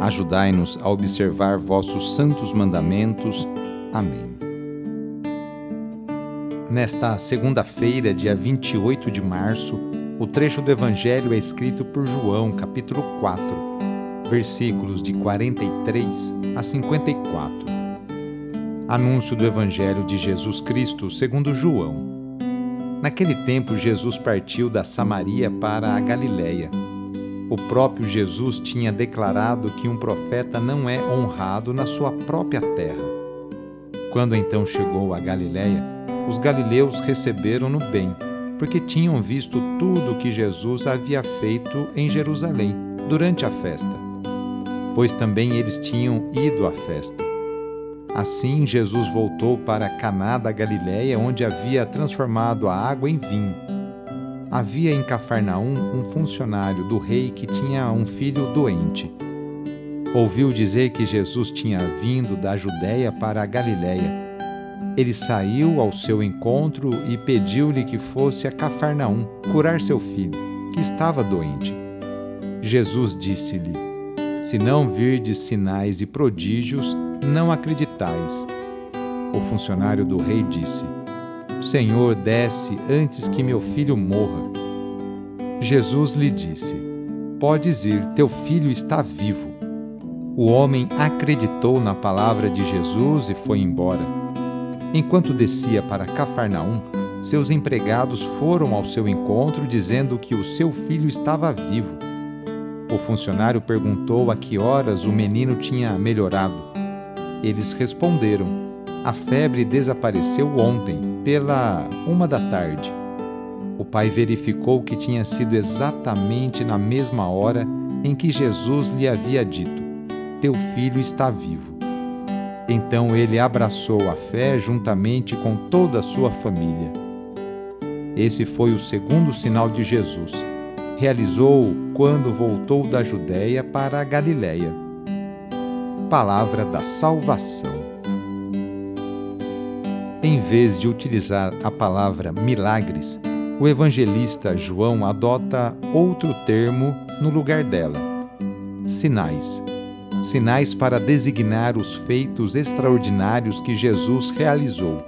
Ajudai-nos a observar vossos santos mandamentos. Amém. Nesta segunda-feira, dia 28 de março, o trecho do Evangelho é escrito por João, capítulo 4, versículos de 43 a 54. Anúncio do Evangelho de Jesus Cristo segundo João. Naquele tempo, Jesus partiu da Samaria para a Galiléia o próprio Jesus tinha declarado que um profeta não é honrado na sua própria terra. Quando então chegou a Galiléia, os galileus receberam-no bem, porque tinham visto tudo o que Jesus havia feito em Jerusalém durante a festa, pois também eles tinham ido à festa. Assim Jesus voltou para Caná da Galiléia, onde havia transformado a água em vinho havia em Cafarnaum um funcionário do rei que tinha um filho doente. Ouviu dizer que Jesus tinha vindo da Judéia para a Galiléia. Ele saiu ao seu encontro e pediu-lhe que fosse a Cafarnaum curar seu filho, que estava doente. Jesus disse-lhe: Se não virdes sinais e prodígios, não acreditais. O funcionário do rei disse: Senhor, desce antes que meu filho morra. Jesus lhe disse: Podes ir, teu filho está vivo. O homem acreditou na palavra de Jesus e foi embora. Enquanto descia para Cafarnaum, seus empregados foram ao seu encontro dizendo que o seu filho estava vivo. O funcionário perguntou a que horas o menino tinha melhorado. Eles responderam: a febre desapareceu ontem, pela uma da tarde. O pai verificou que tinha sido exatamente na mesma hora em que Jesus lhe havia dito: Teu filho está vivo. Então ele abraçou a fé juntamente com toda a sua família. Esse foi o segundo sinal de Jesus. Realizou quando voltou da Judéia para a Galiléia. Palavra da salvação. Em vez de utilizar a palavra milagres, o evangelista João adota outro termo no lugar dela: sinais. Sinais para designar os feitos extraordinários que Jesus realizou.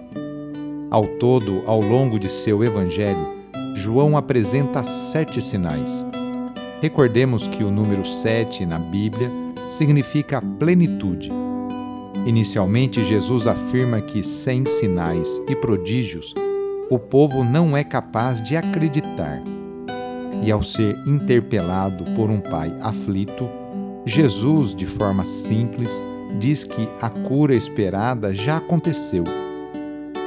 Ao todo, ao longo de seu evangelho, João apresenta sete sinais. Recordemos que o número sete na Bíblia significa plenitude Inicialmente, Jesus afirma que sem sinais e prodígios, o povo não é capaz de acreditar. E ao ser interpelado por um pai aflito, Jesus, de forma simples, diz que a cura esperada já aconteceu.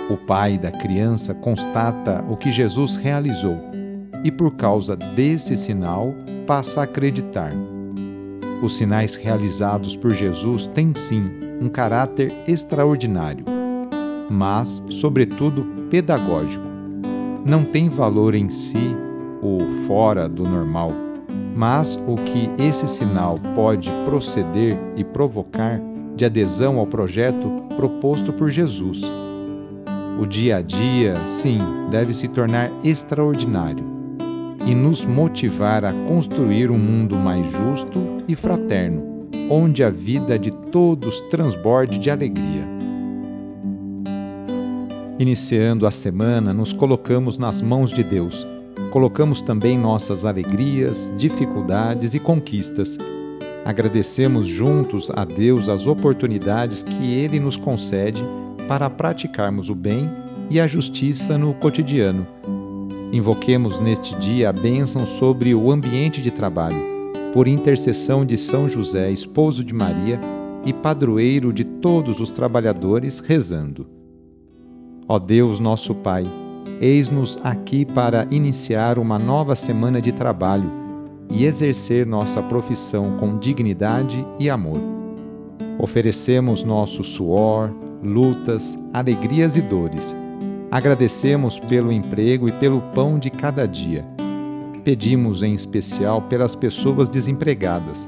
O pai da criança constata o que Jesus realizou e, por causa desse sinal, passa a acreditar. Os sinais realizados por Jesus têm sim um caráter extraordinário, mas, sobretudo, pedagógico. Não tem valor em si ou fora do normal, mas o que esse sinal pode proceder e provocar de adesão ao projeto proposto por Jesus. O dia a dia, sim, deve se tornar extraordinário e nos motivar a construir um mundo mais justo e fraterno, onde a vida de todos transborde de alegria. Iniciando a semana, nos colocamos nas mãos de Deus. Colocamos também nossas alegrias, dificuldades e conquistas. Agradecemos juntos a Deus as oportunidades que Ele nos concede para praticarmos o bem e a justiça no cotidiano. Invoquemos neste dia a bênção sobre o ambiente de trabalho, por intercessão de São José, esposo de Maria e padroeiro de todos os trabalhadores, rezando. Ó Deus, nosso Pai, eis-nos aqui para iniciar uma nova semana de trabalho e exercer nossa profissão com dignidade e amor. Oferecemos nosso suor, lutas, alegrias e dores. Agradecemos pelo emprego e pelo pão de cada dia. Pedimos em especial pelas pessoas desempregadas.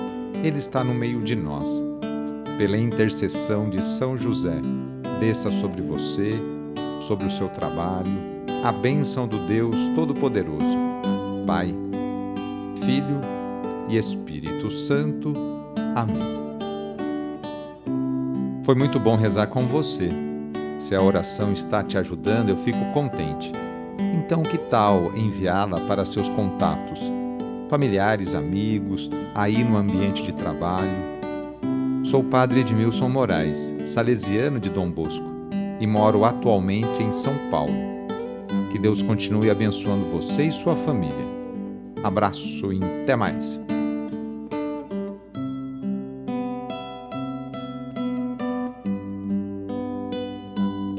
Ele está no meio de nós. Pela intercessão de São José, desça sobre você, sobre o seu trabalho, a bênção do Deus Todo-Poderoso, Pai, Filho e Espírito Santo. Amém. Foi muito bom rezar com você. Se a oração está te ajudando, eu fico contente. Então, que tal enviá-la para seus contatos, familiares, amigos, aí no ambiente de trabalho? Sou padre Edmilson Moraes, salesiano de Dom Bosco, e moro atualmente em São Paulo. Que Deus continue abençoando você e sua família. Abraço e até mais.